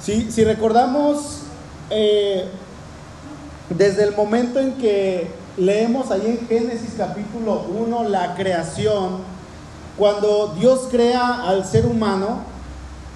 Si, recordamos, eh, desde el momento en que leemos ahí en Génesis capítulo 1 la creación, cuando Dios crea al ser humano,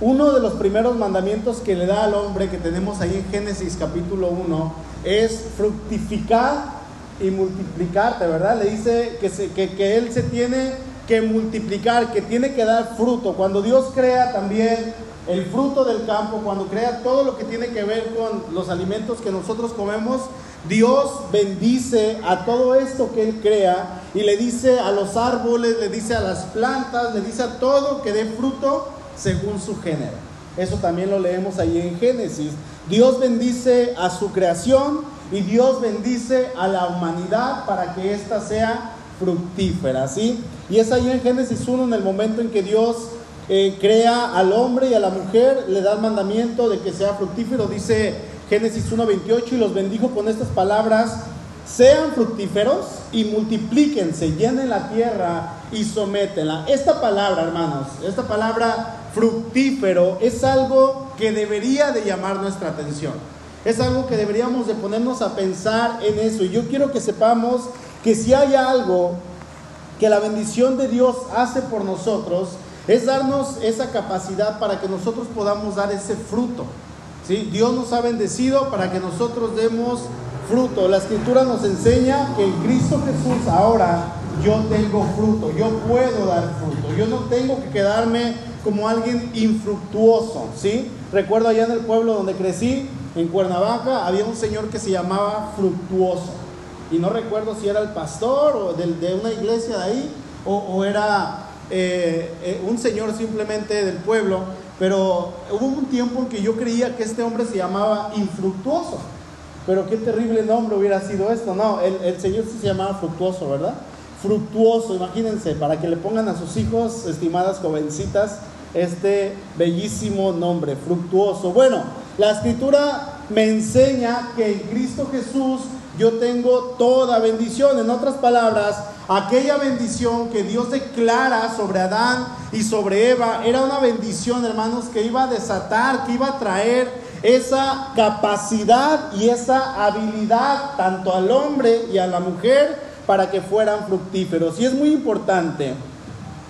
uno de los primeros mandamientos que le da al hombre que tenemos ahí en Génesis capítulo 1 es fructificar y multiplicarte, ¿verdad? Le dice que, se, que, que él se tiene que multiplicar, que tiene que dar fruto. Cuando Dios crea también el fruto del campo, cuando crea todo lo que tiene que ver con los alimentos que nosotros comemos, Dios bendice a todo esto que Él crea y le dice a los árboles, le dice a las plantas, le dice a todo que dé fruto según su género. Eso también lo leemos ahí en Génesis. Dios bendice a su creación y Dios bendice a la humanidad para que ésta sea fructífera, ¿sí? Y es ahí en Génesis 1, en el momento en que Dios eh, crea al hombre y a la mujer, le da el mandamiento de que sea fructífero, dice Génesis 1.28, y los bendijo con estas palabras, sean fructíferos y multiplíquense, llenen la tierra y sométenla. Esta palabra, hermanos, esta palabra fructífero es algo que debería de llamar nuestra atención. Es algo que deberíamos de ponernos a pensar en eso. Y yo quiero que sepamos que si hay algo que la bendición de Dios hace por nosotros, es darnos esa capacidad para que nosotros podamos dar ese fruto. ¿sí? Dios nos ha bendecido para que nosotros demos fruto. La escritura nos enseña que en Cristo Jesús ahora yo tengo fruto, yo puedo dar fruto, yo no tengo que quedarme como alguien infructuoso, ¿sí? Recuerdo allá en el pueblo donde crecí, en Cuernavaca, había un señor que se llamaba Fructuoso. Y no recuerdo si era el pastor o de, de una iglesia de ahí, o, o era eh, eh, un señor simplemente del pueblo, pero hubo un tiempo en que yo creía que este hombre se llamaba Infructuoso. Pero qué terrible nombre hubiera sido esto. No, el, el Señor se llamaba Fructuoso, ¿verdad? Fructuoso, imagínense, para que le pongan a sus hijos, estimadas jovencitas, este bellísimo nombre, Fructuoso. Bueno, la escritura me enseña que en Cristo Jesús yo tengo toda bendición. En otras palabras, aquella bendición que Dios declara sobre Adán y sobre Eva era una bendición, hermanos, que iba a desatar, que iba a traer esa capacidad y esa habilidad tanto al hombre y a la mujer para que fueran fructíferos. Y es muy importante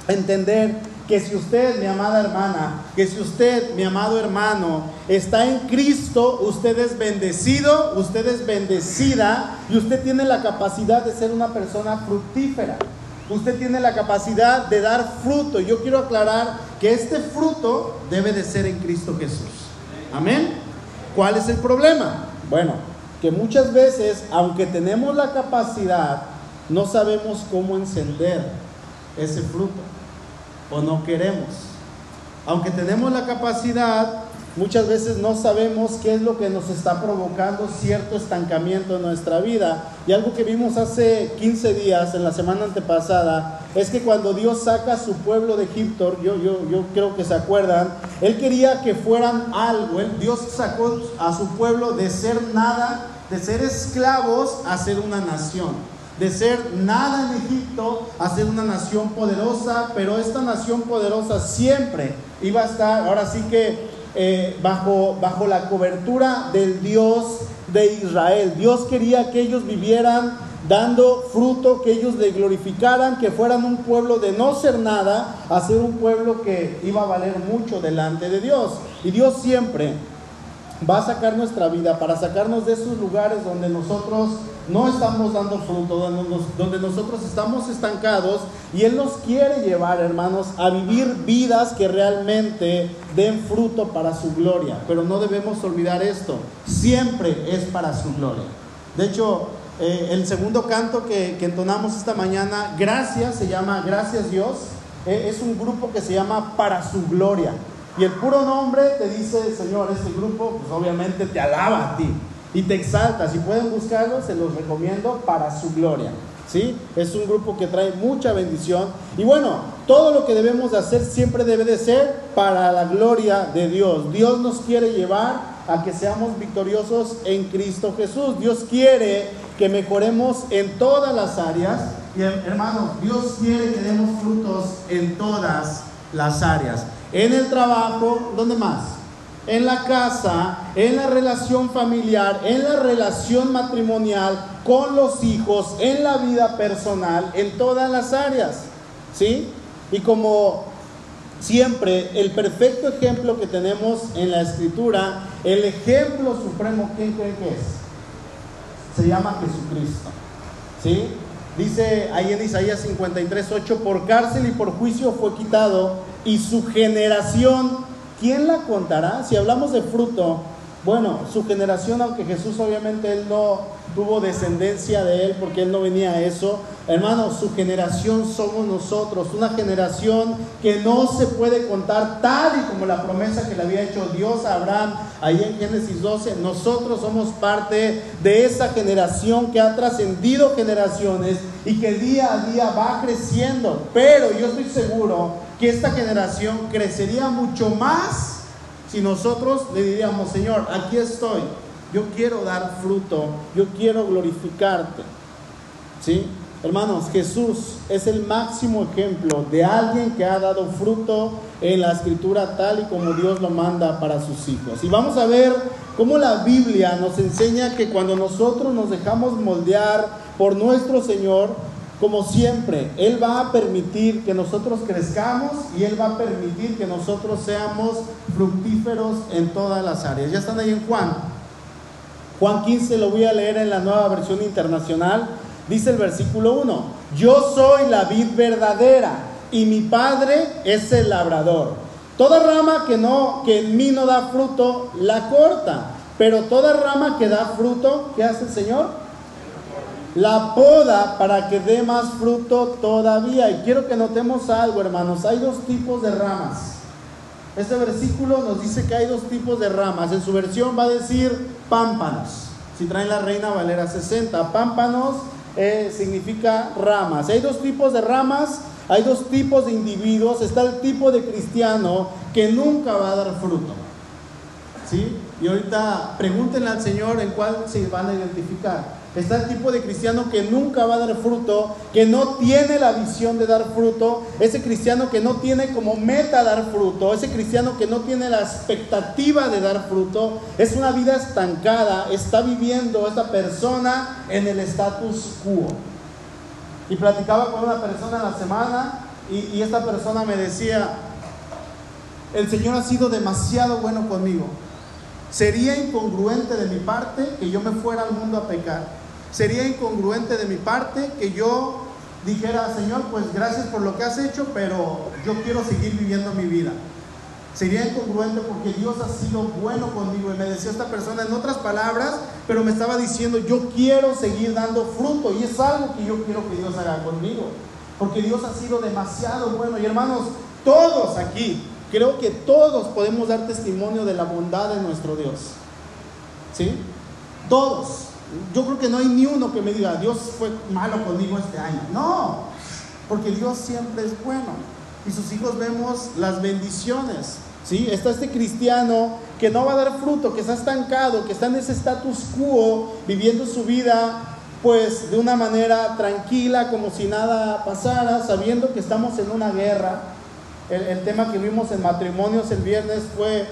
entender que si usted, mi amada hermana, que si usted, mi amado hermano, está en Cristo, usted es bendecido, usted es bendecida y usted tiene la capacidad de ser una persona fructífera. Usted tiene la capacidad de dar fruto. Yo quiero aclarar que este fruto debe de ser en Cristo Jesús. Amén. ¿Cuál es el problema? Bueno, que muchas veces, aunque tenemos la capacidad, no sabemos cómo encender ese fruto o no queremos. Aunque tenemos la capacidad, muchas veces no sabemos qué es lo que nos está provocando cierto estancamiento en nuestra vida. Y algo que vimos hace 15 días, en la semana antepasada, es que cuando Dios saca a su pueblo de Egipto, yo, yo, yo creo que se acuerdan, Él quería que fueran algo. Dios sacó a su pueblo de ser nada, de ser esclavos, a ser una nación de ser nada en Egipto a ser una nación poderosa, pero esta nación poderosa siempre iba a estar, ahora sí que eh, bajo, bajo la cobertura del Dios de Israel. Dios quería que ellos vivieran dando fruto, que ellos le glorificaran, que fueran un pueblo de no ser nada a ser un pueblo que iba a valer mucho delante de Dios. Y Dios siempre va a sacar nuestra vida para sacarnos de esos lugares donde nosotros no estamos dando fruto, donde, nos- donde nosotros estamos estancados y Él nos quiere llevar, hermanos, a vivir vidas que realmente den fruto para su gloria. Pero no debemos olvidar esto, siempre es para su gloria. De hecho, eh, el segundo canto que, que entonamos esta mañana, Gracias, se llama Gracias Dios, eh, es un grupo que se llama Para su gloria. Y el puro nombre te dice, Señor, este grupo, pues obviamente te alaba a ti y te exalta. Si pueden buscarlo, se los recomiendo para su gloria. ¿Sí? Es un grupo que trae mucha bendición. Y bueno, todo lo que debemos de hacer siempre debe de ser para la gloria de Dios. Dios nos quiere llevar a que seamos victoriosos en Cristo Jesús. Dios quiere que mejoremos en todas las áreas. Y hermanos, Dios quiere que demos frutos en todas las áreas. En el trabajo, ¿dónde más? en la casa, en la relación familiar, en la relación matrimonial, con los hijos, en la vida personal, en todas las áreas. ¿Sí? Y como siempre, el perfecto ejemplo que tenemos en la escritura, el ejemplo supremo, ¿quién cree que es? Se llama Jesucristo. ¿Sí? Dice ahí en Isaías 53, 8, por cárcel y por juicio fue quitado y su generación, ¿quién la contará? Si hablamos de fruto, bueno, su generación, aunque Jesús obviamente él no tuvo descendencia de él porque él no venía a eso, hermanos, su generación somos nosotros, una generación que no se puede contar tal y como la promesa que le había hecho Dios a Abraham ahí en Génesis 12, nosotros somos parte de esa generación que ha trascendido generaciones y que día a día va creciendo, pero yo estoy seguro que esta generación crecería mucho más si nosotros le diríamos, Señor, aquí estoy, yo quiero dar fruto, yo quiero glorificarte. ¿Sí? Hermanos, Jesús es el máximo ejemplo de alguien que ha dado fruto en la escritura tal y como Dios lo manda para sus hijos. Y vamos a ver cómo la Biblia nos enseña que cuando nosotros nos dejamos moldear por nuestro Señor, como siempre, Él va a permitir que nosotros crezcamos y Él va a permitir que nosotros seamos fructíferos en todas las áreas. Ya están ahí en Juan. Juan 15 lo voy a leer en la nueva versión internacional. Dice el versículo 1, yo soy la vid verdadera y mi padre es el labrador. Toda rama que no que en mí no da fruto la corta, pero toda rama que da fruto, ¿qué hace el Señor? La poda para que dé más fruto todavía. Y quiero que notemos algo, hermanos. Hay dos tipos de ramas. Este versículo nos dice que hay dos tipos de ramas. En su versión va a decir pámpanos. Si traen la Reina Valera 60, pámpanos eh, significa ramas. Hay dos tipos de ramas, hay dos tipos de individuos. Está el tipo de cristiano que nunca va a dar fruto. ¿Sí? Y ahorita pregúntenle al Señor en cuál se van a identificar. Está el tipo de cristiano que nunca va a dar fruto, que no tiene la visión de dar fruto, ese cristiano que no tiene como meta dar fruto, ese cristiano que no tiene la expectativa de dar fruto, es una vida estancada, está viviendo esta persona en el status quo. Y platicaba con una persona la semana y esta persona me decía, el Señor ha sido demasiado bueno conmigo. Sería incongruente de mi parte que yo me fuera al mundo a pecar. Sería incongruente de mi parte que yo dijera, Señor, pues gracias por lo que has hecho, pero yo quiero seguir viviendo mi vida. Sería incongruente porque Dios ha sido bueno conmigo y me decía esta persona en otras palabras, pero me estaba diciendo, yo quiero seguir dando fruto y es algo que yo quiero que Dios haga conmigo, porque Dios ha sido demasiado bueno. Y hermanos, todos aquí, creo que todos podemos dar testimonio de la bondad de nuestro Dios. ¿Sí? Todos. Yo creo que no hay ni uno que me diga, Dios fue malo conmigo este año. No, porque Dios siempre es bueno. Y sus hijos vemos las bendiciones. ¿sí? Está este cristiano que no va a dar fruto, que está estancado, que está en ese status quo, viviendo su vida pues de una manera tranquila, como si nada pasara, sabiendo que estamos en una guerra. El, tema que vimos en matrimonios el viernes fue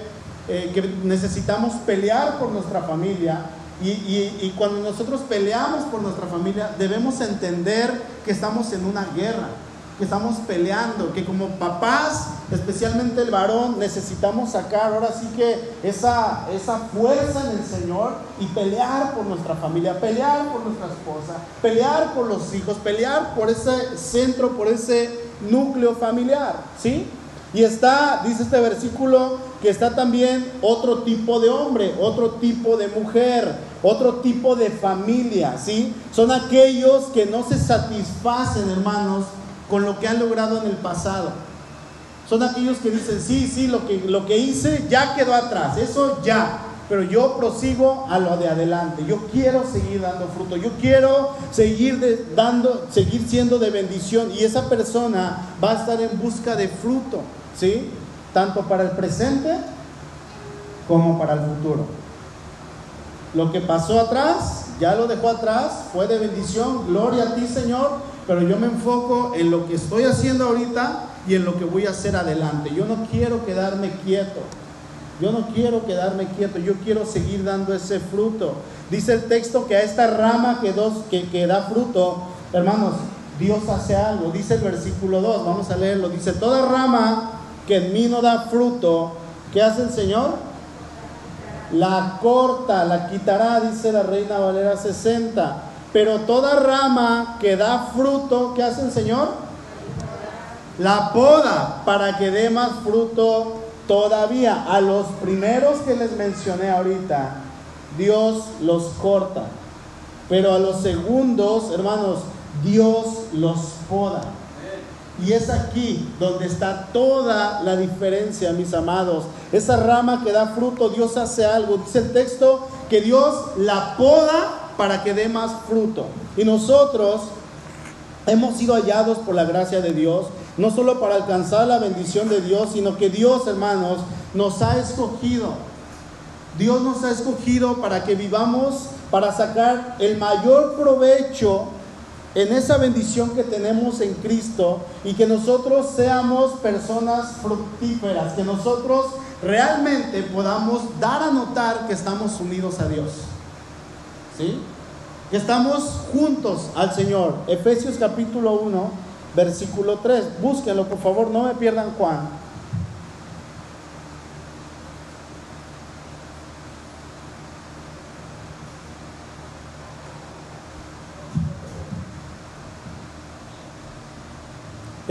eh, que necesitamos pelear por nuestra familia, y, cuando nosotros peleamos por nuestra familia, debemos entender que estamos en una guerra, que estamos peleando, que como papás, especialmente el varón, necesitamos sacar ahora sí que esa, esa fuerza en el Señor y pelear por nuestra familia, pelear por nuestra esposa, pelear por los hijos, pelear por ese centro, por ese núcleo familiar, ¿sí? Y está, dice este versículo, que está también otro tipo de hombre, otro tipo de mujer, otro tipo de familia, ¿sí? Son aquellos que no se satisfacen, hermanos, con lo que han logrado en el pasado. Son aquellos que dicen, sí, sí, lo que, lo que hice ya quedó atrás, eso ya, pero yo prosigo a lo de adelante. Yo quiero seguir dando fruto, yo quiero seguir dando, seguir siendo de bendición y esa persona va a estar en busca de fruto. ¿Sí? Tanto para el presente como para el futuro. Lo que pasó atrás, ya lo dejó atrás, fue de bendición, gloria a ti Señor, pero yo me enfoco en lo que estoy haciendo ahorita y en lo que voy a hacer adelante. Yo no quiero quedarme quieto. Yo no quiero quedarme quieto, yo quiero seguir dando ese fruto. Dice el texto que a esta rama que, dos, que, que da fruto, hermanos, Dios hace algo. Dice el versículo 2, vamos a leerlo. Dice, toda rama que en mí no da fruto, ¿qué hace el Señor? La corta, la quitará, dice la Reina Valera 60. Pero toda rama que da fruto, ¿qué hace el Señor? La poda para que dé más fruto todavía. A los primeros que les mencioné ahorita, Dios los corta. Pero a los segundos, hermanos, Dios los poda. Y es aquí donde está toda la diferencia, mis amados. Esa rama que da fruto, Dios hace algo. Dice el texto que Dios la poda para que dé más fruto. Y nosotros hemos sido hallados por la gracia de Dios, no solo para alcanzar la bendición de Dios, sino que Dios, hermanos, nos ha escogido. Dios nos ha escogido para que vivamos, para sacar el mayor provecho en esa bendición que tenemos en Cristo y que nosotros seamos personas fructíferas, que nosotros realmente podamos dar a notar que estamos unidos a Dios. ¿Sí? Que estamos juntos al Señor. Efesios capítulo 1, versículo 3. Búsquenlo, por favor, no me pierdan Juan.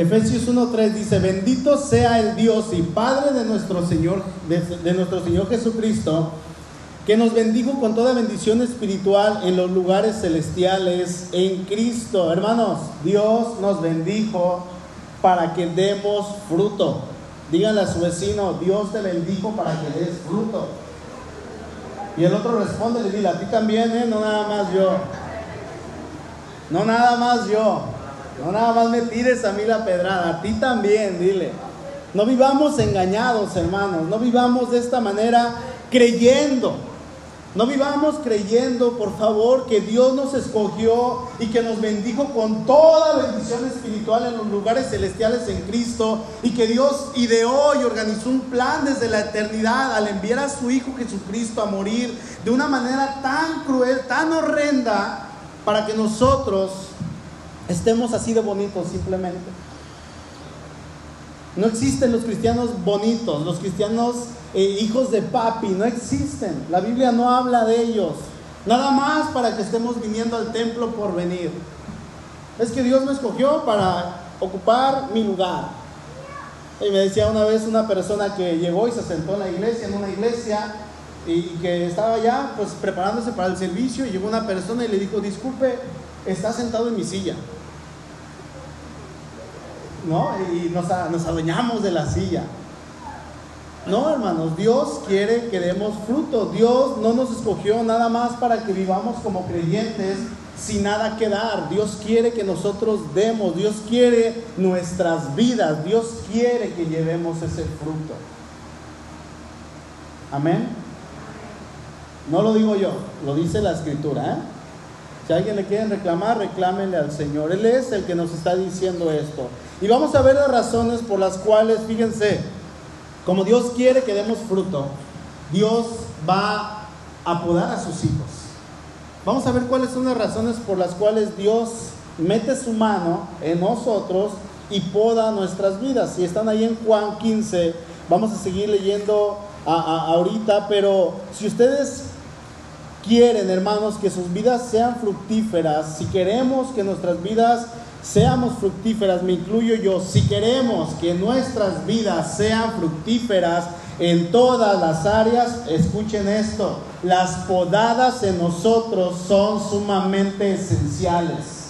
Efesios 1.3 dice, bendito sea el Dios y Padre de nuestro Señor, de, nuestro Señor Jesucristo, que nos bendijo con toda bendición espiritual en los lugares celestiales en Cristo. Hermanos, Dios nos bendijo para que demos fruto. Díganle a su vecino, Dios te bendijo para que des fruto. Y el otro responde, le dice, a ti también, ¿eh? no nada más yo. No nada más yo. No nada más me tires a mí la pedrada, a ti también, dile. No vivamos engañados, hermanos. No vivamos de esta manera creyendo. No vivamos creyendo, por favor, que Dios nos escogió y que nos bendijo con toda bendición espiritual en los lugares celestiales en Cristo y que Dios ideó y organizó un plan desde la eternidad al enviar a su Hijo Jesucristo a morir de una manera tan cruel, tan horrenda, para que nosotros estemos así de bonitos simplemente. No existen los cristianos bonitos, los cristianos eh, hijos de papi, no existen. La Biblia no habla de ellos. Nada más para que estemos viniendo al templo por venir. Es que Dios me escogió para ocupar mi lugar. Y me decía una vez una persona que llegó y se sentó en la iglesia, en una iglesia, y que estaba ya pues preparándose para el servicio, y llegó una persona y le dijo, disculpe, está sentado en mi silla. ¿No? Y nos, nos adueñamos de la silla. No, hermanos, Dios quiere que demos fruto. Dios no nos escogió nada más para que vivamos como creyentes sin nada que dar. Dios quiere que nosotros demos. Dios quiere nuestras vidas. Dios quiere que llevemos ese fruto. Amén. No lo digo yo, lo dice la escritura. ¿eh? Si alguien le quiere reclamar, reclámenle al Señor. Él es el que nos está diciendo esto. Y vamos a ver las razones por las cuales, fíjense, como Dios quiere que demos fruto, Dios va a podar a sus hijos. Vamos a ver cuáles son las razones por las cuales Dios mete su mano en nosotros y poda nuestras vidas. Si están ahí en Juan 15, vamos a seguir leyendo ahorita, pero si ustedes quieren, hermanos, que sus vidas sean fructíferas, si queremos que nuestras vidas seamos fructíferas, me incluyo yo, si queremos que nuestras vidas sean fructíferas en todas las áreas, escuchen esto, las podadas en nosotros son sumamente esenciales.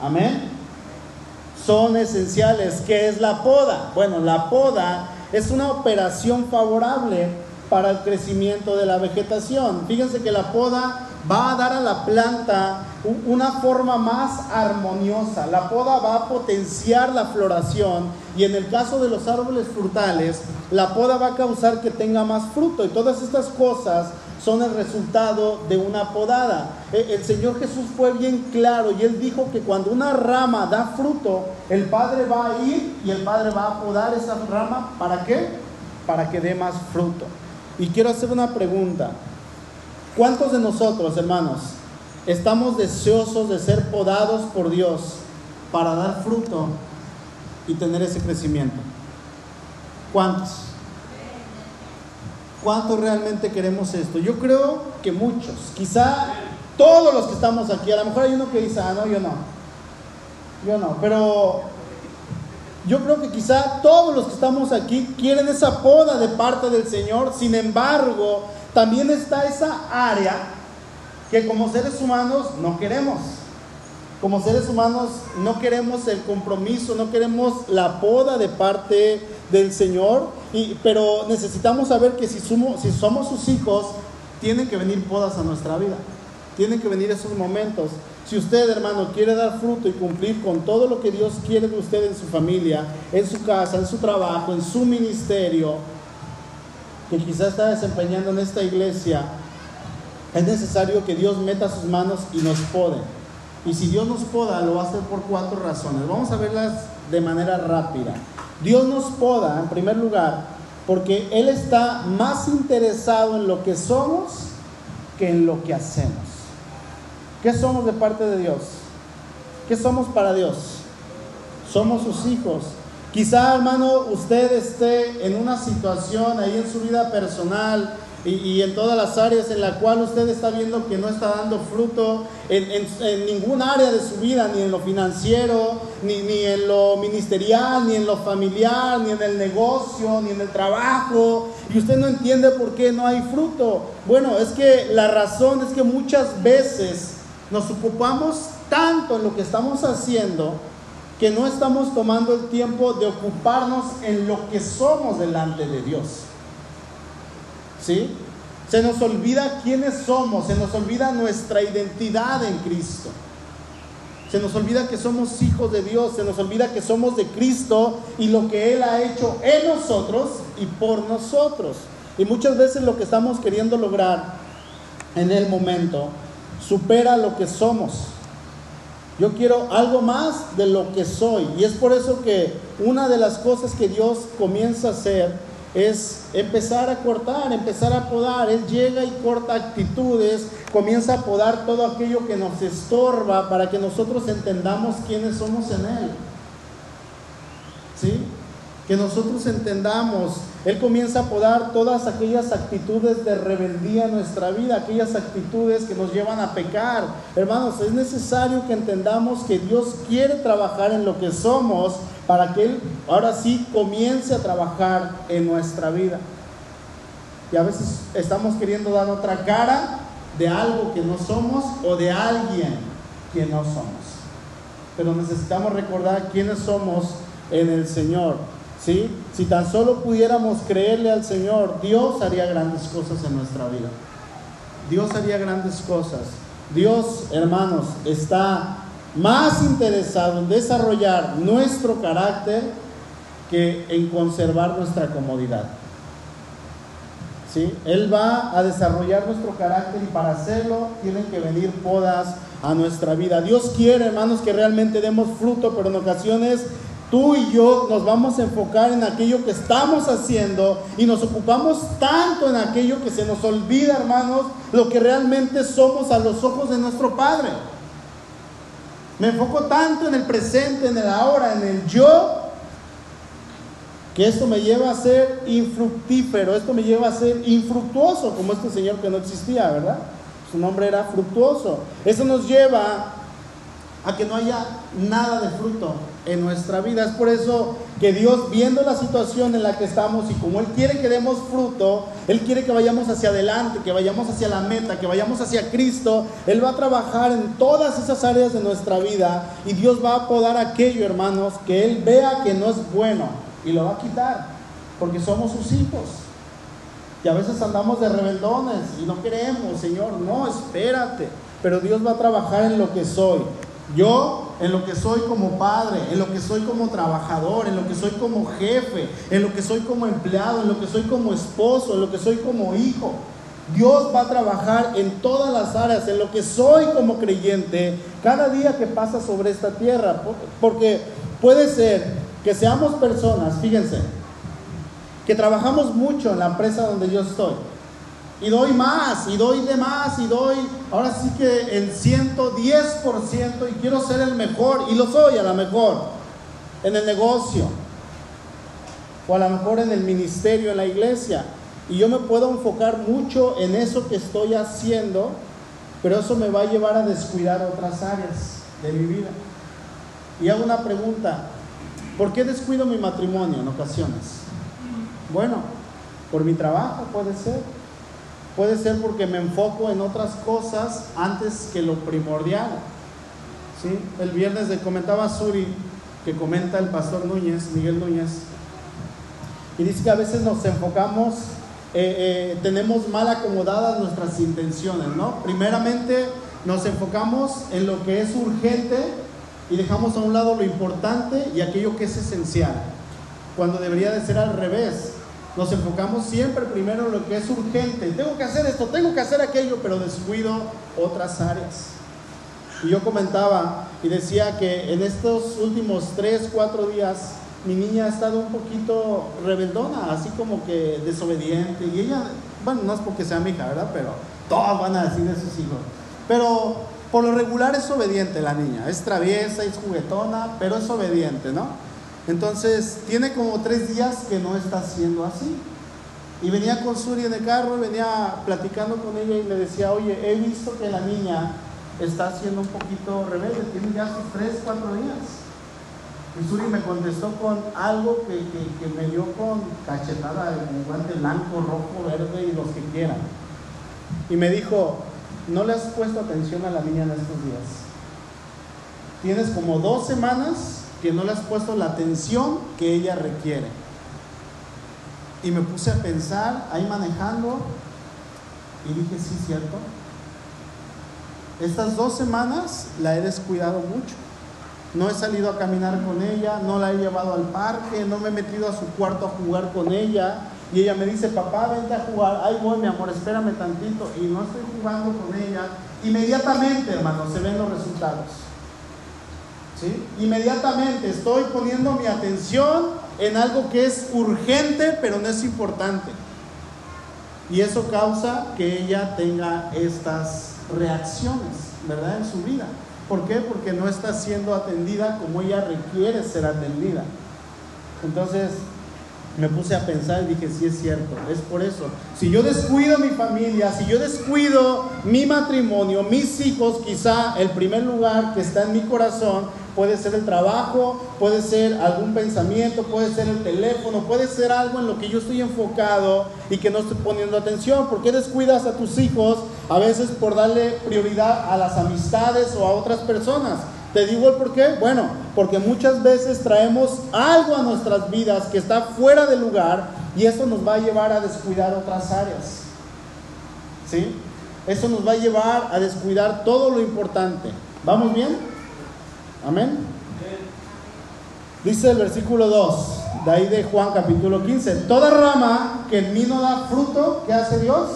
Amén. Son esenciales. ¿Qué es la poda? Bueno, la poda es una operación favorable para el crecimiento de la vegetación. Fíjense que la poda va a dar a la planta una forma más armoniosa. La poda va a potenciar la floración y en el caso de los árboles frutales, la poda va a causar que tenga más fruto y todas estas cosas son el resultado de una podada. E, el Señor Jesús fue bien claro y él dijo que cuando una rama da fruto, el Padre va a ir y el Padre va a podar esa rama. ¿Para qué? para que dé más fruto. Y quiero hacer una pregunta. ¿Cuántos de nosotros, hermanos, estamos deseosos de ser podados por Dios para dar fruto y tener ese crecimiento? ¿Cuántos? ¿Cuántos realmente queremos esto? Yo creo que muchos. Quizá todos los que estamos aquí. A lo mejor hay uno que dice, ah, no, yo no. Yo no. Pero yo creo que quizá todos los que estamos aquí quieren esa poda de parte del Señor. Sin embargo, también está esa área que como seres humanos no queremos. Como seres humanos no queremos el compromiso, no queremos la poda de parte del Señor, y, pero necesitamos saber que si somos, si somos sus hijos, tienen que venir podas a nuestra vida, tienen que venir esos momentos. Si usted, hermano, quiere dar fruto y cumplir con todo lo que Dios quiere de usted en su familia, en su casa, en su trabajo, en su ministerio, que quizás está desempeñando en esta iglesia, es necesario que Dios meta sus manos y nos pode. Y si Dios nos poda, lo va a hacer por cuatro razones. Vamos a verlas de manera rápida. Dios nos poda, en primer lugar, porque Él está más interesado en lo que somos que en lo que hacemos. ¿Qué somos de parte de Dios? ¿Qué somos para Dios? Somos sus hijos. Quizá, hermano, usted esté en una situación ahí en su vida personal y, en todas las áreas en la cual usted está viendo que no está dando fruto en, en, ningún área de su vida, ni en lo financiero, ni, ni, en lo ministerial, ni en lo familiar, ni en el negocio, ni en el trabajo, y usted no entiende por qué no hay fruto. Bueno, es que la razón es que muchas veces nos ocupamos tanto en lo que estamos haciendo que no estamos tomando el tiempo de ocuparnos en lo que somos delante de Dios. ¿Sí? Se nos olvida quiénes somos, se nos olvida nuestra identidad en Cristo. Se nos olvida que somos hijos de Dios, se nos olvida que somos de Cristo y lo que Él ha hecho en nosotros y por nosotros. Y muchas veces lo que estamos queriendo lograr en el momento supera lo que somos. Yo quiero algo más de lo que soy. Y es por eso que una de las cosas que Dios comienza a hacer es empezar a cortar, empezar a podar. Él llega y corta actitudes, comienza a podar todo aquello que nos estorba para que nosotros entendamos quiénes somos en Él. ¿Sí? Que nosotros entendamos. Él comienza a podar todas aquellas actitudes de rebeldía en nuestra vida, aquellas actitudes que nos llevan a pecar. Hermanos, es necesario que entendamos que Dios quiere trabajar en lo que somos para que Él ahora sí comience a trabajar en nuestra vida. Y a veces estamos queriendo dar otra cara de algo que no somos o de alguien que no somos. Pero necesitamos recordar quiénes somos en el Señor. ¿Sí? Si tan solo pudiéramos creerle al Señor, Dios haría grandes cosas en nuestra vida. Dios haría grandes cosas. Dios, hermanos, está más interesado en desarrollar nuestro carácter que en conservar nuestra comodidad. ¿Sí? Él va a desarrollar nuestro carácter y para hacerlo tienen que venir podas a nuestra vida. Dios quiere, hermanos, que realmente demos fruto, pero en ocasiones tú y yo nos vamos a enfocar en aquello que estamos haciendo y nos ocupamos tanto en aquello que se nos olvida, hermanos, lo que realmente somos a los ojos de nuestro Padre. Me enfoco tanto en el presente, en el ahora, en el yo, que esto me lleva a ser infructífero, esto me lleva a ser infructuoso, como este señor que no existía, ¿verdad? Su nombre era fructuoso. Eso nos lleva a que no haya nada de fruto en nuestra vida. Es por eso que Dios, viendo la situación en la que estamos y como Él quiere que demos fruto, Él quiere que vayamos hacia adelante, que vayamos hacia la meta, que vayamos hacia Cristo, Él va a trabajar en todas esas áreas de nuestra vida y Dios va a podar aquello, hermanos, que Él vea que no es bueno y lo va a quitar, porque somos sus hijos. Y a veces andamos de rebeldones y no queremos, Señor, no, espérate. Pero Dios va a trabajar en lo que soy. Yo, en lo que soy como padre, en lo que soy como trabajador, en lo que soy como jefe, en lo que soy como empleado, en lo que soy como esposo, en lo que soy como hijo. Dios va a trabajar en todas las áreas, en lo que soy como creyente, cada día que pasa sobre esta tierra. Porque puede ser que seamos personas, fíjense, que trabajamos mucho en la empresa donde yo estoy. Y doy más, y doy de más, y doy, ahora sí que el 110% y quiero ser el mejor, y lo soy a lo mejor, en el negocio, o a lo mejor en el ministerio, en la iglesia. Y yo me puedo enfocar mucho en eso que estoy haciendo, pero eso me va a llevar a descuidar otras áreas de mi vida. Y hago una pregunta, ¿por qué descuido mi matrimonio en ocasiones? Bueno, por mi trabajo puede ser. Puede ser porque me enfoco en otras cosas antes que lo primordial. ¿Sí? El viernes le comentaba Suri, que comenta el pastor Núñez, Miguel Núñez, y dice que a veces nos enfocamos, eh, eh, tenemos mal acomodadas nuestras intenciones, ¿no? Primeramente nos enfocamos en lo que es urgente y dejamos a un lado lo importante y aquello que es esencial, cuando debería de ser al revés. Nos enfocamos siempre primero en lo que es urgente. Tengo que hacer esto, tengo que hacer aquello, pero descuido otras áreas. Y yo comentaba y decía que en estos últimos tres, cuatro días mi niña ha estado un poquito rebeldona, así como que desobediente. Y ella, bueno, no es porque sea mi hija, ¿verdad? Pero todos van a decir de sus hijos. Pero por lo regular es obediente la niña, es traviesa, es juguetona, pero es obediente, ¿no? Entonces, tiene como tres días que no está haciendo así. Y venía con Suri en el carro, venía platicando con ella y le decía, oye, he visto que la niña está siendo un poquito rebelde, tiene ya sus tres, cuatro días. Y Suri me contestó con algo que, que, me dio con cachetada, de guante blanco, rojo, verde y los que quieran. Y me dijo, no le has puesto atención a la niña en estos días. Tienes como dos semanas que no le has puesto la atención que ella requiere. Y me puse a pensar ahí manejando y dije, sí, cierto. Estas dos semanas la he descuidado mucho. No he salido a caminar con ella, no la he llevado al parque, no me he metido a su cuarto a jugar con ella. Y ella me dice, papá, vente a jugar. Ay, voy, mi amor, espérame tantito. Y no estoy jugando con ella. Inmediatamente, hermano, se ven los resultados. ¿Sí? Inmediatamente estoy poniendo mi atención en algo que es urgente, pero no es importante. Y eso causa que ella tenga estas reacciones, ¿verdad? En su vida. ¿Por qué? Porque no está siendo atendida como ella requiere ser atendida. Entonces me puse a pensar y dije, sí es cierto, es por eso. Si yo descuido mi familia, si yo descuido mi matrimonio, mis hijos, quizá el primer lugar que está en mi corazón puede ser el trabajo, puede ser algún pensamiento, puede ser el teléfono, puede ser algo en lo que yo estoy enfocado y que no estoy poniendo atención. ¿Por qué descuidas a tus hijos a veces por darle prioridad a las amistades o a otras personas? Te digo el por qué. Bueno, porque muchas veces traemos algo a nuestras vidas que está fuera de lugar y eso nos va a llevar a descuidar otras áreas. ¿Sí? Eso nos va a llevar a descuidar todo lo importante. ¿Vamos bien? Amén. Dice el versículo 2, de ahí de Juan capítulo 15, toda rama que en mí no da fruto, ¿qué hace Dios?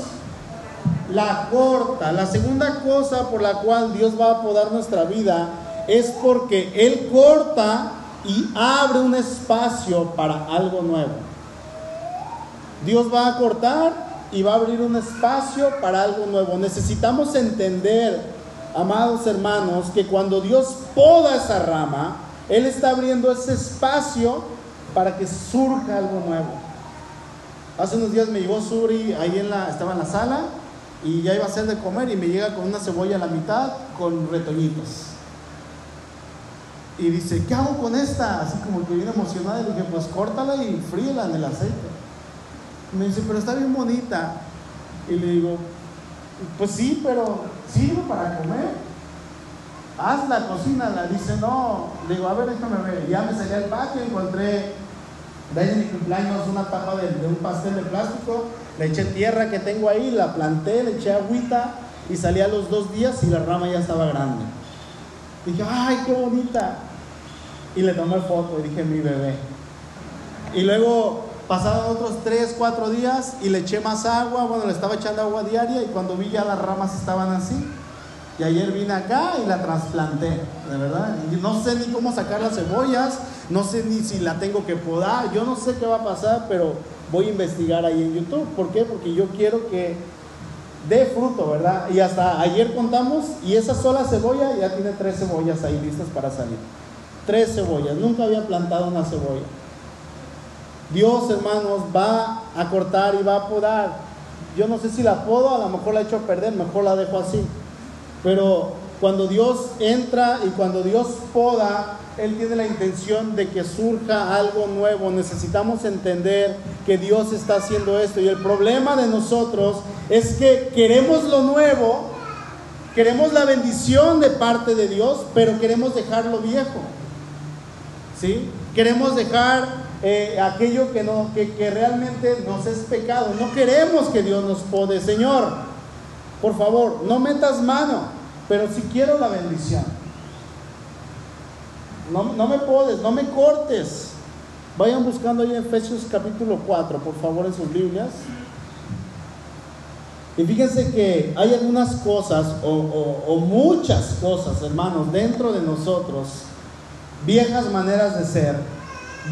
La corta. La segunda cosa por la cual Dios va a podar nuestra vida es porque Él corta y abre un espacio para algo nuevo. Dios va a cortar y va a abrir un espacio para algo nuevo. Necesitamos entender amados hermanos, que cuando Dios poda esa rama, Él está abriendo ese espacio para que surja algo nuevo. Hace unos días me llegó Suri, ahí en la, estaba en la sala y ya iba a hacer de comer y me llega con una cebolla a la mitad con retoñitos. Y dice, ¿qué hago con esta? Así como que viene emocionada y dije, pues córtala y fríela en el aceite. me dice, pero está bien bonita. Y le digo, pues sí, pero ¿sirve para comer? Hazla, cocínala. Dice, no. Digo, a ver, déjame ver. Ya me salí al patio, encontré de mi cumpleaños una tapa de, un pastel de plástico. Le eché tierra que tengo ahí, la planté, le eché agüita y salí a los dos días y la rama ya estaba grande. Dije, ay, qué bonita. Y le tomé foto y dije, mi bebé. Y luego Pasaron otros 3, 4 días y le eché más agua, bueno, le estaba echando agua diaria y cuando vi ya las ramas estaban así. y ayer vine acá y la trasplanté, de verdad. Y no sé ni cómo sacar las cebollas, no sé ni si la tengo que podar, yo no sé qué va a pasar, pero voy a investigar ahí en YouTube. ¿Por qué? Porque yo quiero que dé fruto, ¿verdad? Y hasta ayer contamos y esa sola cebolla ya tiene tres cebollas ahí listas para salir. Tres cebollas, nunca había plantado una cebolla. Dios, hermanos, va a cortar y va a podar. Yo no sé si la podo, a lo mejor la he hecho perder, mejor la dejo así. Pero cuando Dios entra y cuando Dios poda, Él tiene la intención de que surja algo nuevo. Necesitamos entender que Dios está haciendo esto. Y el problema de nosotros es que queremos lo nuevo, queremos la bendición de parte de Dios, pero queremos dejar lo viejo. ¿Sí? Queremos dejar eh, aquello que, no, que, que realmente nos es pecado. No queremos que Dios nos pode. Señor, por favor, no metas mano pero si quiero la bendición. No, no me puedes, no me cortes. Vayan buscando ahí en Efesios capítulo 4, por favor, en sus Biblias. Y fíjense que hay algunas cosas, o, o, muchas cosas, hermanos, dentro de nosotros, viejas maneras de ser,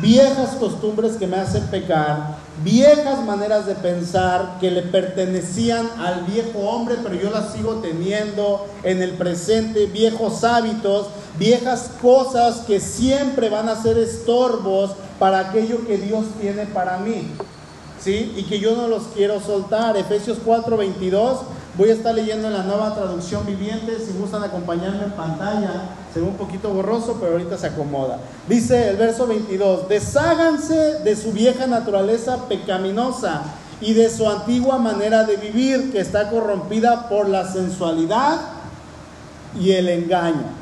viejas costumbres que me hacen pecar, viejas maneras de pensar que le pertenecían al viejo hombre, pero yo las sigo teniendo en el presente, viejos hábitos, viejas cosas que siempre van a ser estorbos para aquello que Dios tiene para mí. ¿Sí? Y que yo no los quiero soltar. Efesios 4:22 Voy a estar leyendo en la nueva traducción viviente, si gustan acompañarme en pantalla, se ve un poquito borroso, pero ahorita se acomoda. Dice el verso 22, desháganse de su vieja naturaleza pecaminosa y de su antigua manera de vivir que está corrompida por la sensualidad y el engaño.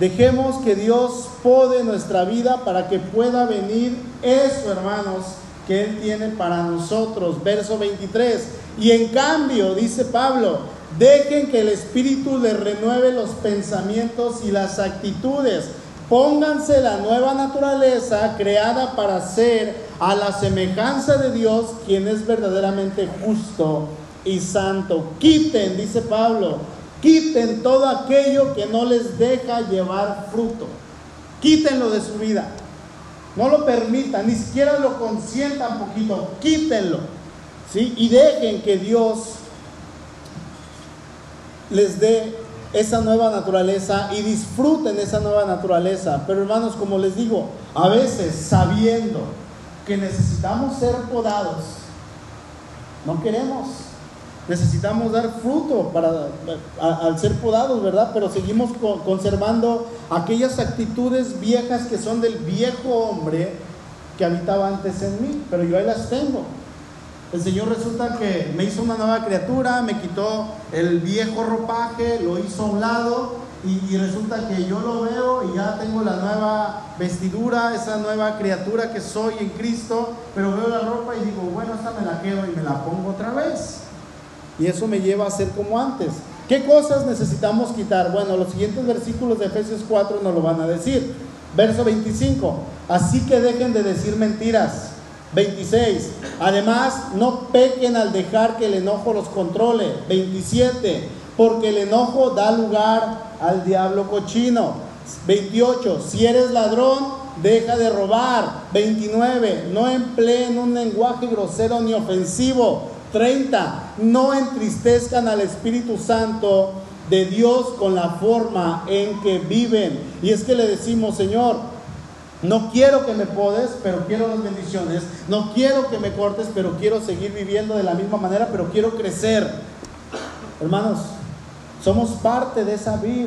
Dejemos que Dios pode nuestra vida para que pueda venir eso, hermanos, que Él tiene para nosotros. Verso 23. Y en cambio, dice Pablo, dejen que el Espíritu les renueve los pensamientos y las actitudes. Pónganse la nueva naturaleza creada para ser a la semejanza de Dios, quien es verdaderamente justo y santo. Quiten, dice Pablo, quiten todo aquello que no les deja llevar fruto. Quítenlo de su vida. No lo permitan, ni siquiera lo consientan poquito, quítenlo. ¿Sí? Y dejen que Dios les dé esa nueva naturaleza y disfruten esa nueva naturaleza. Pero hermanos, como les digo, a veces sabiendo que necesitamos ser podados, no queremos necesitamos dar fruto para, al ser podados, ¿verdad? Pero seguimos conservando aquellas actitudes viejas que son del viejo hombre que habitaba antes en mí, pero yo ahí las tengo. El Señor resulta que me hizo una nueva criatura, me quitó el viejo ropaje, lo hizo a un lado y, resulta que yo lo veo y ya tengo la nueva vestidura, esa nueva criatura que soy en Cristo, pero veo la ropa y digo, bueno, esta me la quedo y me la pongo otra vez. Y eso me lleva a ser como antes. ¿Qué cosas necesitamos quitar? Bueno, los siguientes versículos de Efesios 4 nos lo van a decir. Verso 25. Así que dejen de decir mentiras. 26. Además, no pequen al dejar que el enojo los controle. 27. Porque el enojo da lugar al diablo cochino. 28. Si eres ladrón, deja de robar. 29. No empleen un lenguaje grosero ni ofensivo 30. No entristezcan al Espíritu Santo de Dios con la forma en que viven. Y es que le decimos, Señor, no quiero que me podes, pero quiero las bendiciones. No quiero que me cortes, pero quiero seguir viviendo de la misma manera, pero quiero crecer. Hermanos, somos parte de esa vid.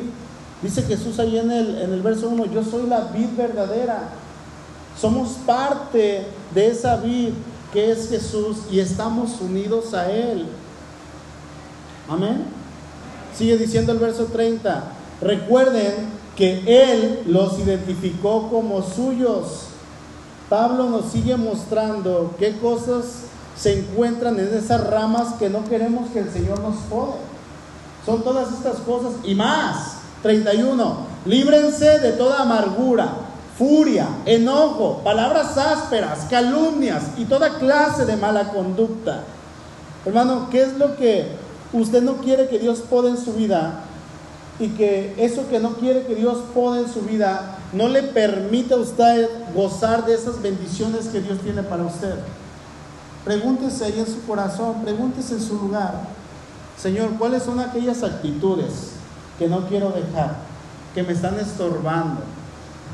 Dice Jesús ahí en el, en el verso 1, yo soy la vid verdadera. Somos parte de esa vid que es Jesús y estamos unidos a Él. Amén. Sigue diciendo el verso 30. Recuerden que Él los identificó como suyos. Pablo nos sigue mostrando qué cosas se encuentran en esas ramas que no queremos que el Señor nos pone. Son todas estas cosas y más. 31. Líbrense de toda amargura furia, enojo, palabras ásperas, calumnias y toda clase de mala conducta. Hermano, ¿qué es lo que usted no quiere que Dios pode en su vida? Y que eso que no quiere que Dios pone en su vida no le permite a usted gozar de esas bendiciones que Dios tiene para usted. Pregúntese ahí en su corazón, pregúntese en su lugar, Señor, ¿cuáles son aquellas actitudes que no quiero dejar, que me están estorbando?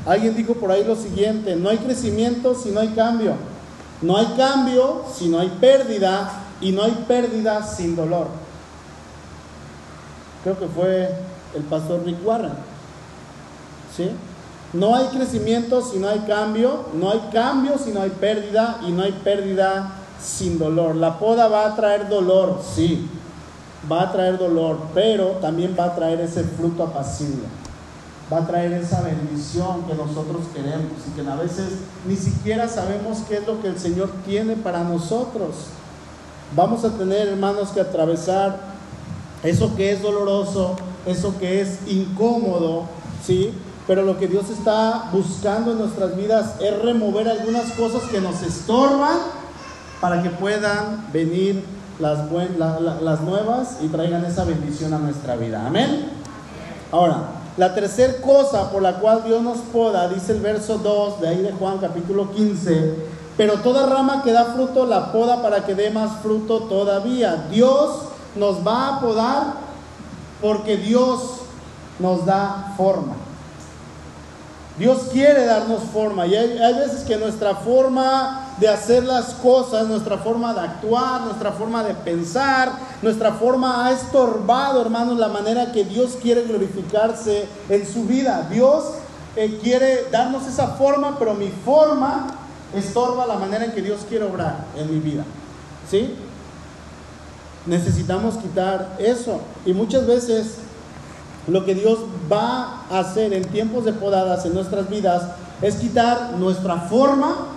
Alguien dijo por ahí lo siguiente, no hay crecimiento si no hay cambio, no hay cambio si no hay pérdida y no hay pérdida sin dolor. Creo que fue el pastor Rick Warren. ¿Sí? No hay crecimiento si no hay cambio, no hay cambio si no hay pérdida y no hay pérdida sin dolor. La poda va a traer dolor, sí, va a traer dolor, pero también va a traer ese fruto apacible. Va a traer esa bendición que nosotros queremos y que a veces ni siquiera sabemos qué es lo que el Señor tiene para nosotros. Vamos a tener, hermanos, que atravesar eso que es doloroso, eso que es incómodo, ¿sí? Pero lo que Dios está buscando en nuestras vidas es remover algunas cosas que nos estorban para que puedan venir las, las nuevas y traigan esa bendición a nuestra vida. Amén. Ahora, la tercera cosa por la cual Dios nos poda, dice el verso 2 de ahí de Juan capítulo 15, pero toda rama que da fruto la poda para que dé más fruto todavía. Dios nos va a podar porque Dios nos da forma. Dios quiere darnos forma y hay, veces que nuestra forma de hacer las cosas, nuestra forma de actuar, nuestra forma de pensar, nuestra forma ha estorbado, hermanos, la manera que Dios quiere glorificarse en su vida. Dios eh, quiere darnos esa forma, pero mi forma estorba la manera en que Dios quiere obrar en mi vida. ¿Sí? Necesitamos quitar eso. Y muchas veces lo que Dios va a hacer en tiempos de podadas en nuestras vidas es quitar nuestra forma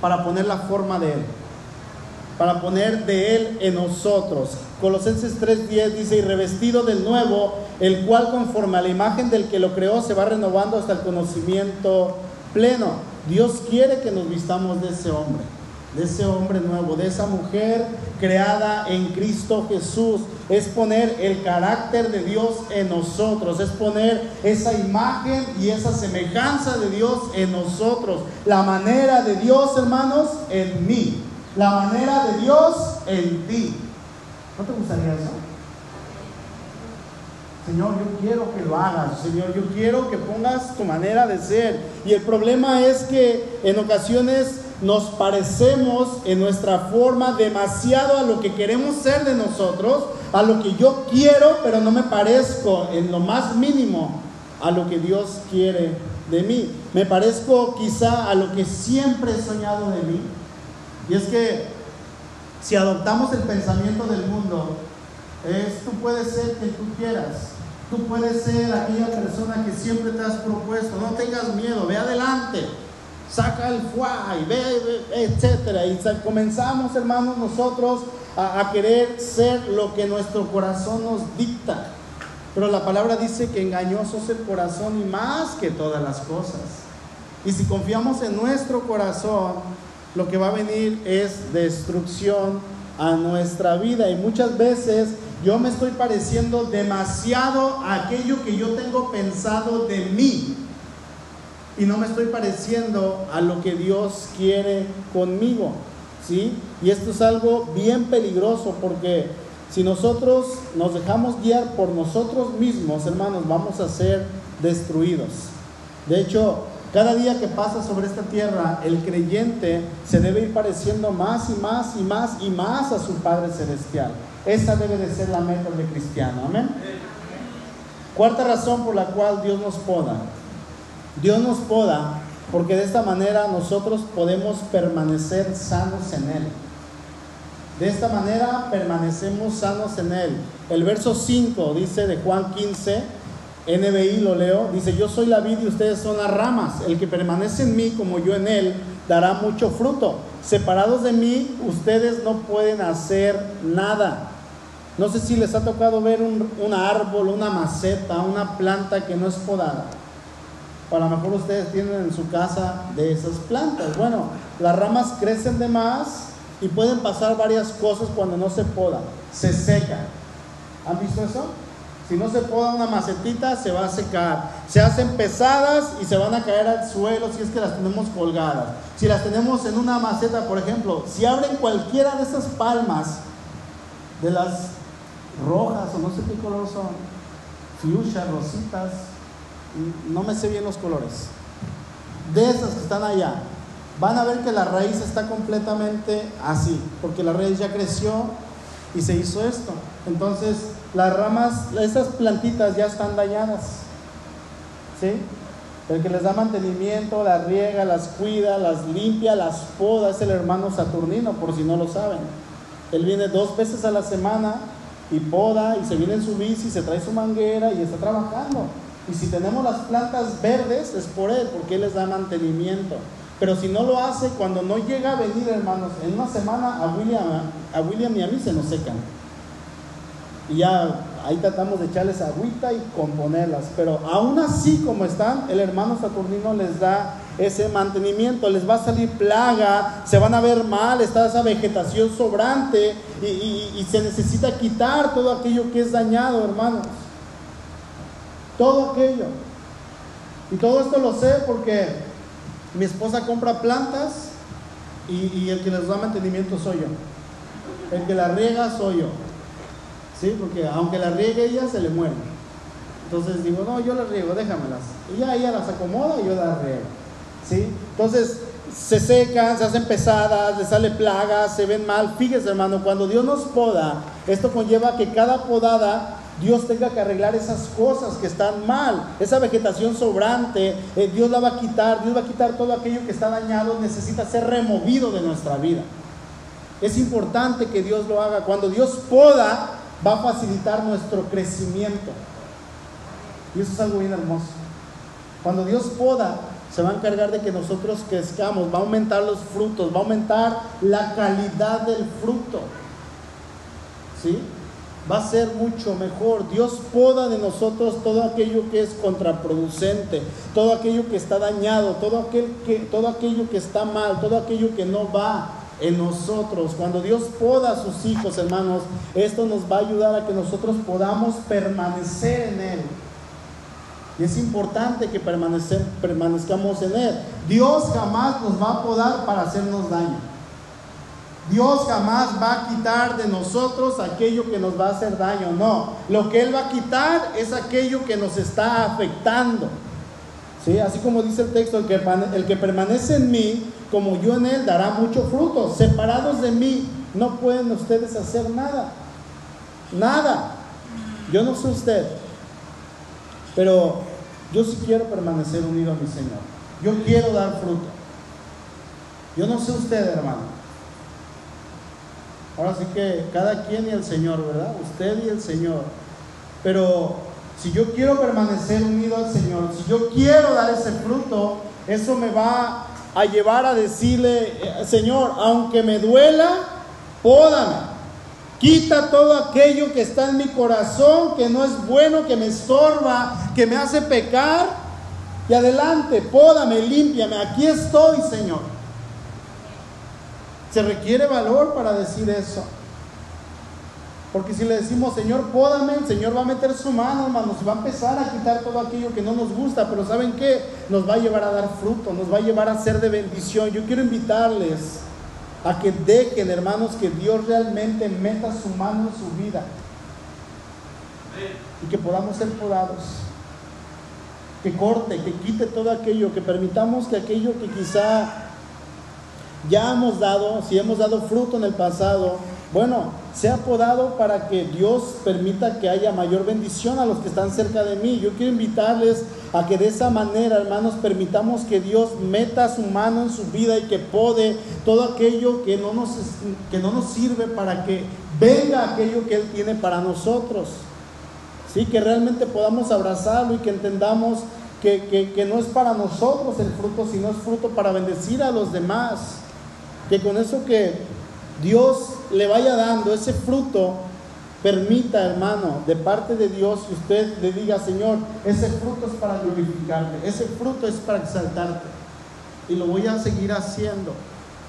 para poner la forma de Él, para poner de Él en nosotros. Colosenses 3:10 dice, y revestido del nuevo, el cual conforme a la imagen del que lo creó se va renovando hasta el conocimiento pleno. Dios quiere que nos vistamos de ese hombre de ese hombre nuevo, de esa mujer creada en Cristo Jesús. Es poner el carácter de Dios en nosotros, es poner esa imagen y esa semejanza de Dios en nosotros. La manera de Dios, hermanos, en mí. La manera de Dios en ti. ¿No te gustaría eso? Señor, yo quiero que lo hagas, Señor, yo quiero que pongas tu manera de ser. Y el problema es que en ocasiones nos parecemos en nuestra forma demasiado a lo que queremos ser de nosotros, a lo que yo quiero, pero no me parezco en lo más mínimo a lo que Dios quiere de mí. Me parezco quizá a lo que siempre he soñado de mí. Y es que si adoptamos el pensamiento del mundo, es tú puedes ser quien tú quieras. Tú puedes ser aquella persona que siempre te has propuesto. No tengas miedo, ve adelante saca el fuá y ve, etcétera. Y comenzamos, hermanos, nosotros a, a, querer ser lo que nuestro corazón nos dicta. Pero la palabra dice que engañoso es el corazón y más que todas las cosas. Y si confiamos en nuestro corazón, lo que va a venir es destrucción a nuestra vida. Y muchas veces yo me estoy pareciendo demasiado a aquello que yo tengo pensado de mí y no me estoy pareciendo a lo que Dios quiere conmigo. ¿sí? Y esto es algo bien peligroso porque si nosotros nos dejamos guiar por nosotros mismos, hermanos, vamos a ser destruidos. De hecho, cada día que pasa sobre esta tierra, el creyente se debe ir pareciendo más y más y más y más a su Padre Celestial. Esa debe de ser la meta del cristiano. Amén. Cuarta razón por la cual Dios nos poda Dios nos poda porque de esta manera nosotros podemos permanecer sanos en Él. De esta manera permanecemos sanos en Él. El verso 5 dice de Juan 15, NBI lo leo, dice, yo soy la vid y ustedes son las ramas. El que permanece en mí como yo en Él dará mucho fruto. Separados de mí, ustedes no pueden hacer nada. No sé si les ha tocado ver un, un árbol, una maceta, una planta que no es podada a lo mejor ustedes tienen en su casa de esas plantas. Bueno, las ramas crecen de más y pueden pasar varias cosas cuando no se podan. Se secan. ¿Han visto eso? Si no se poda una macetita, se va a secar. Se hacen pesadas y se van a caer al suelo si es que las tenemos colgadas. Si las tenemos en una maceta, por ejemplo, si abren cualquiera de esas palmas, de las rojas o no sé qué color son, fuchsia, rositas, no me sé bien los colores, de esas que están allá, van a ver que la raíz está completamente así, porque la raíz ya creció y se hizo esto. Entonces, las ramas, esas plantitas ya están dañadas. ¿Sí? El que les da mantenimiento, las riega, las cuida, las limpia, las poda, es el hermano Saturnino, por si no lo saben. Él viene dos veces a la semana y poda y se viene en su bici, se trae su manguera y está trabajando. Y si tenemos las plantas verdes es por él, porque él les da mantenimiento. Pero si no lo hace, cuando no llega a venir, hermanos, en una semana a William, a William y a mí se nos secan. Y ya ahí tratamos de echarles agüita y componerlas. Pero aún así como están, el hermano Saturnino les da ese mantenimiento. Les va a salir plaga, se van a ver mal, está esa vegetación sobrante y, y se necesita quitar todo aquello que es dañado, hermanos. Todo aquello. Y todo esto lo sé porque mi esposa compra plantas y, el que les da mantenimiento soy yo. El que la riega soy yo. ¿Sí? Porque aunque la riegue ella, se le muere. Entonces digo, no, yo las riego, déjamelas. Y ya ella las acomoda y yo las riego. ¿Sí? Entonces se secan, se hacen pesadas, le sale plagas, se ven mal. Fíjese, hermano, cuando Dios nos poda, esto conlleva que cada podada Dios tenga que arreglar esas cosas que están mal, esa vegetación sobrante, eh, Dios la va a quitar, Dios va a quitar todo aquello que está dañado, necesita ser removido de nuestra vida. Es importante que Dios lo haga. Cuando Dios poda, va a facilitar nuestro crecimiento. Y eso es algo bien hermoso. Cuando Dios poda, se va a encargar de que nosotros crezcamos, va a aumentar los frutos, va a aumentar la calidad del fruto. ¿Sí? Va a ser mucho mejor. Dios poda de nosotros todo aquello que es contraproducente, todo aquello que está dañado, todo, aquel que, todo aquello que está mal, todo aquello que no va en nosotros. Cuando Dios poda a sus hijos, hermanos, esto nos va a ayudar a que nosotros podamos permanecer en Él. Y es importante que permanezcamos en Él. Dios jamás nos va a podar para hacernos daño. Dios jamás va a quitar de nosotros aquello que nos va a hacer daño, no. Lo que Él va a quitar es aquello que nos está afectando. ¿Sí? Así como dice el texto, el que, el que permanece en mí, como yo en Él, dará mucho fruto. Separados de mí, no pueden ustedes hacer nada. Nada. Yo no sé usted, pero yo sí quiero permanecer unido a mi Señor. Yo quiero dar fruto. Yo no sé usted, hermano. Ahora sí que cada quien y el Señor, ¿verdad? Usted y el Señor. Pero si yo quiero permanecer unido al Señor, si yo quiero dar ese fruto, eso me va a llevar a decirle, eh, Señor, aunque me duela, pódame. Quita todo aquello que está en mi corazón, que no es bueno, que me estorba, que me hace pecar. Y adelante, pódame, límpiame. Aquí estoy, Señor. Se requiere valor para decir eso. Porque si le decimos, Señor, pódame, el Señor va a meter su mano, hermanos, y va a empezar a quitar todo aquello que no nos gusta, pero ¿saben qué? Nos va a llevar a dar fruto, nos va a llevar a ser de bendición. Yo quiero invitarles a que dejen, hermanos, que Dios realmente meta su mano en su vida y que podamos ser podados. Que corte, que quite todo aquello, que permitamos que aquello que quizá ya hemos dado, si hemos dado fruto en el pasado, bueno, se ha podado para que Dios permita que haya mayor bendición a los que están cerca de mí. Yo quiero invitarles a que de esa manera, hermanos, permitamos que Dios meta su mano en su vida y que pode todo aquello que no nos, que no nos sirve para que venga aquello que Él tiene para nosotros. Sí, que realmente podamos abrazarlo y que entendamos que, que no es para nosotros el fruto, sino es fruto para bendecir a los demás que con eso que Dios le vaya dando ese fruto, permita, hermano, de parte de Dios, usted le diga, Señor, ese fruto es para glorificarte, ese fruto es para exaltarte. Y lo voy a seguir haciendo.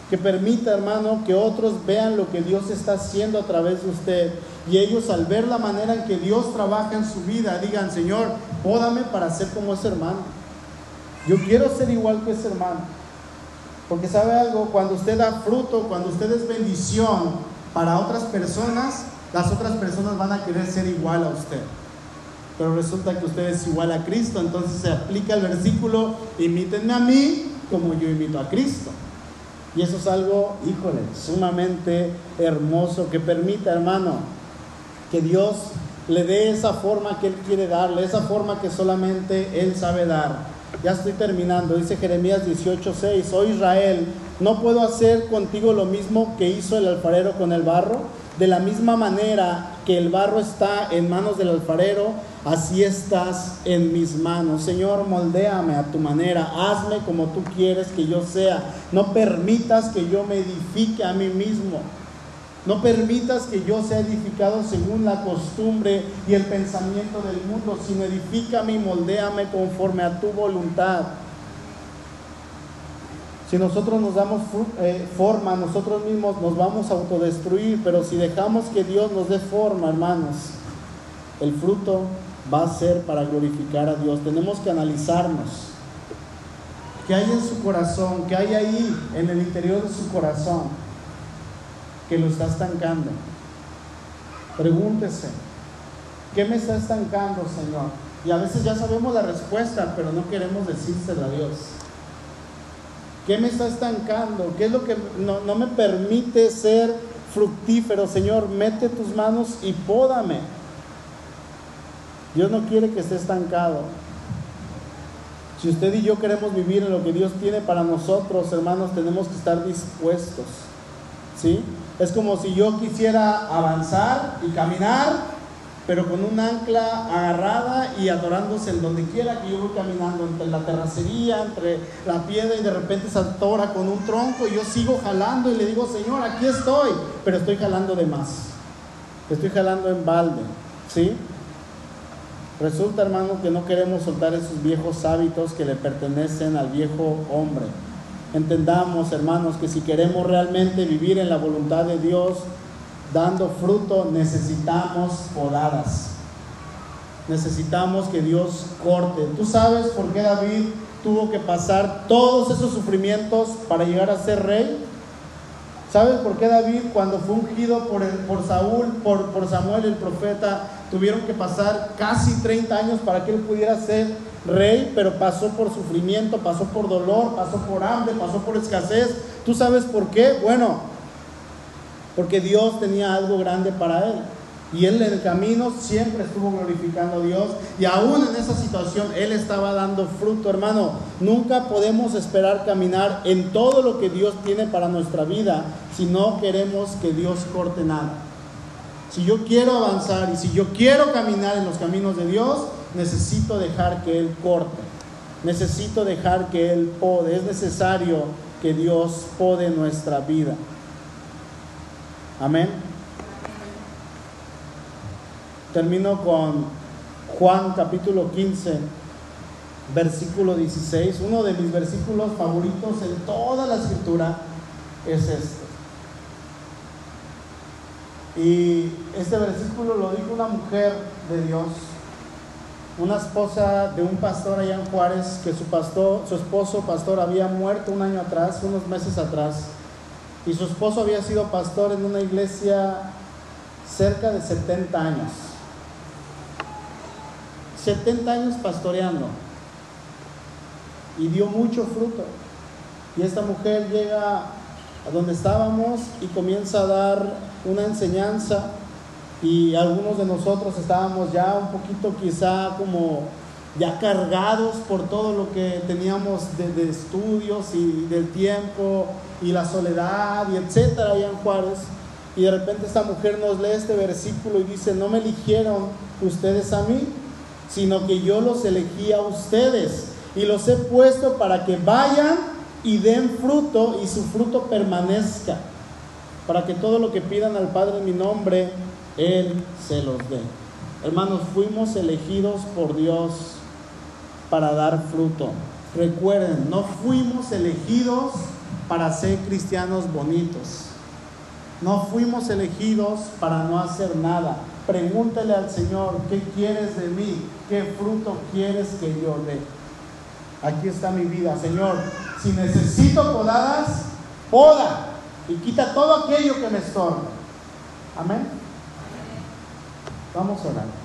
que permita, hermano, que otros vean lo que Dios está haciendo a través de usted. Y ellos al ver la manera en que Dios trabaja en su vida, digan, Señor, pódame para ser como ese hermano. Yo quiero ser igual que ese hermano. Porque sabe algo, cuando usted da fruto, cuando usted es bendición para otras personas, las otras personas van a querer ser igual a usted. Pero resulta que usted es igual a Cristo, entonces se aplica el versículo, imítenme a mí como yo imito a Cristo. Y eso es algo, híjole, sumamente hermoso que permita, hermano, que Dios le dé esa forma que Él quiere darle, esa forma que solamente Él sabe dar. Ya estoy terminando, dice Jeremías 18:6, oh Israel, ¿no puedo hacer contigo lo mismo que hizo el alfarero con el barro? De la misma manera que el barro está en manos del alfarero, así estás en mis manos. Señor, moldéame a tu manera, hazme como tú quieres que yo sea. No permitas que yo me edifique a mí mismo. No permitas que yo sea edificado según la costumbre y el pensamiento del mundo, sino edifícame y moldéame conforme a tu voluntad. Si nosotros nos damos eh, forma, nosotros mismos nos vamos a autodestruir, pero si dejamos que Dios nos dé forma, hermanos, el fruto va a ser para glorificar a Dios. Tenemos que analizarnos. ¿Qué hay en su corazón? ¿Qué hay ahí en el interior de su corazón que lo está estancando? Pregúntese, ¿qué me está estancando, Señor? Y a veces ya sabemos la respuesta, pero no queremos decírsela a Dios. ¿Qué me está estancando? ¿Qué es lo que no, no me permite ser fructífero? Señor, mete tus manos y pódame. Dios no quiere que esté estancado. Si usted y yo queremos vivir en lo que Dios tiene para nosotros, hermanos, tenemos que estar dispuestos. ¿Sí? Es como si yo quisiera avanzar y caminar pero con un ancla agarrada y adorándose en donde quiera que yo voy caminando, entre la terracería, entre la piedra y de repente se atora con un tronco y yo sigo jalando y le digo, Señor, aquí estoy, pero estoy jalando de más, estoy jalando en balde, ¿sí? Resulta, hermano, que no queremos soltar esos viejos hábitos que le pertenecen al viejo hombre. Entendamos, hermanos, que si queremos realmente vivir en la voluntad de Dios, dando fruto, necesitamos podadas. Necesitamos que Dios corte. ¿Tú sabes por qué David tuvo que pasar todos esos sufrimientos para llegar a ser rey? ¿Sabes por qué David cuando fue ungido por, por Saúl, por, por Samuel el profeta, tuvieron que pasar casi 30 años para que él pudiera ser rey, pero pasó por sufrimiento, pasó por dolor, pasó por hambre, pasó por escasez? ¿Tú sabes por qué? Bueno, porque Dios tenía algo grande para él. Y él en el camino siempre estuvo glorificando a Dios. Y aún en esa situación él estaba dando fruto, hermano. Nunca podemos esperar caminar en todo lo que Dios tiene para nuestra vida si no queremos que Dios corte nada. Si yo quiero avanzar y si yo quiero caminar en los caminos de Dios, necesito dejar que Él corte. Necesito dejar que Él pode. Es necesario que Dios pode nuestra vida. Amén. Termino con Juan capítulo 15, versículo 16. Uno de mis versículos favoritos en toda la escritura es este. Y este versículo lo dijo una mujer de Dios, una esposa de un pastor allá en Juárez, que su esposo pastor había muerto un año atrás, unos meses atrás y su esposo había sido pastor en una iglesia cerca de 70 años. 70 años pastoreando y dio mucho fruto. Y esta mujer llega a donde estábamos y comienza a dar una enseñanza y algunos de nosotros estábamos ya un poquito quizá como ya cargados por todo lo que teníamos de, estudios y del tiempo y la soledad y etcétera allá en Juárez. Y de repente esta mujer nos lee este versículo y dice, no me eligieron ustedes a mí, sino que yo los elegí a ustedes y los he puesto para que vayan y den fruto y su fruto permanezca, para que todo lo que pidan al Padre en mi nombre, Él se los dé. Hermanos, fuimos elegidos por Dios para dar fruto. Recuerden, no fuimos elegidos para ser cristianos bonitos. No fuimos elegidos para no hacer nada. Pregúntele al Señor, ¿qué quieres de mí? ¿Qué fruto quieres que yo dé? Aquí está mi vida, Señor. Si necesito podadas, poda y quita todo aquello que me estorba. Amén. Vamos a orar.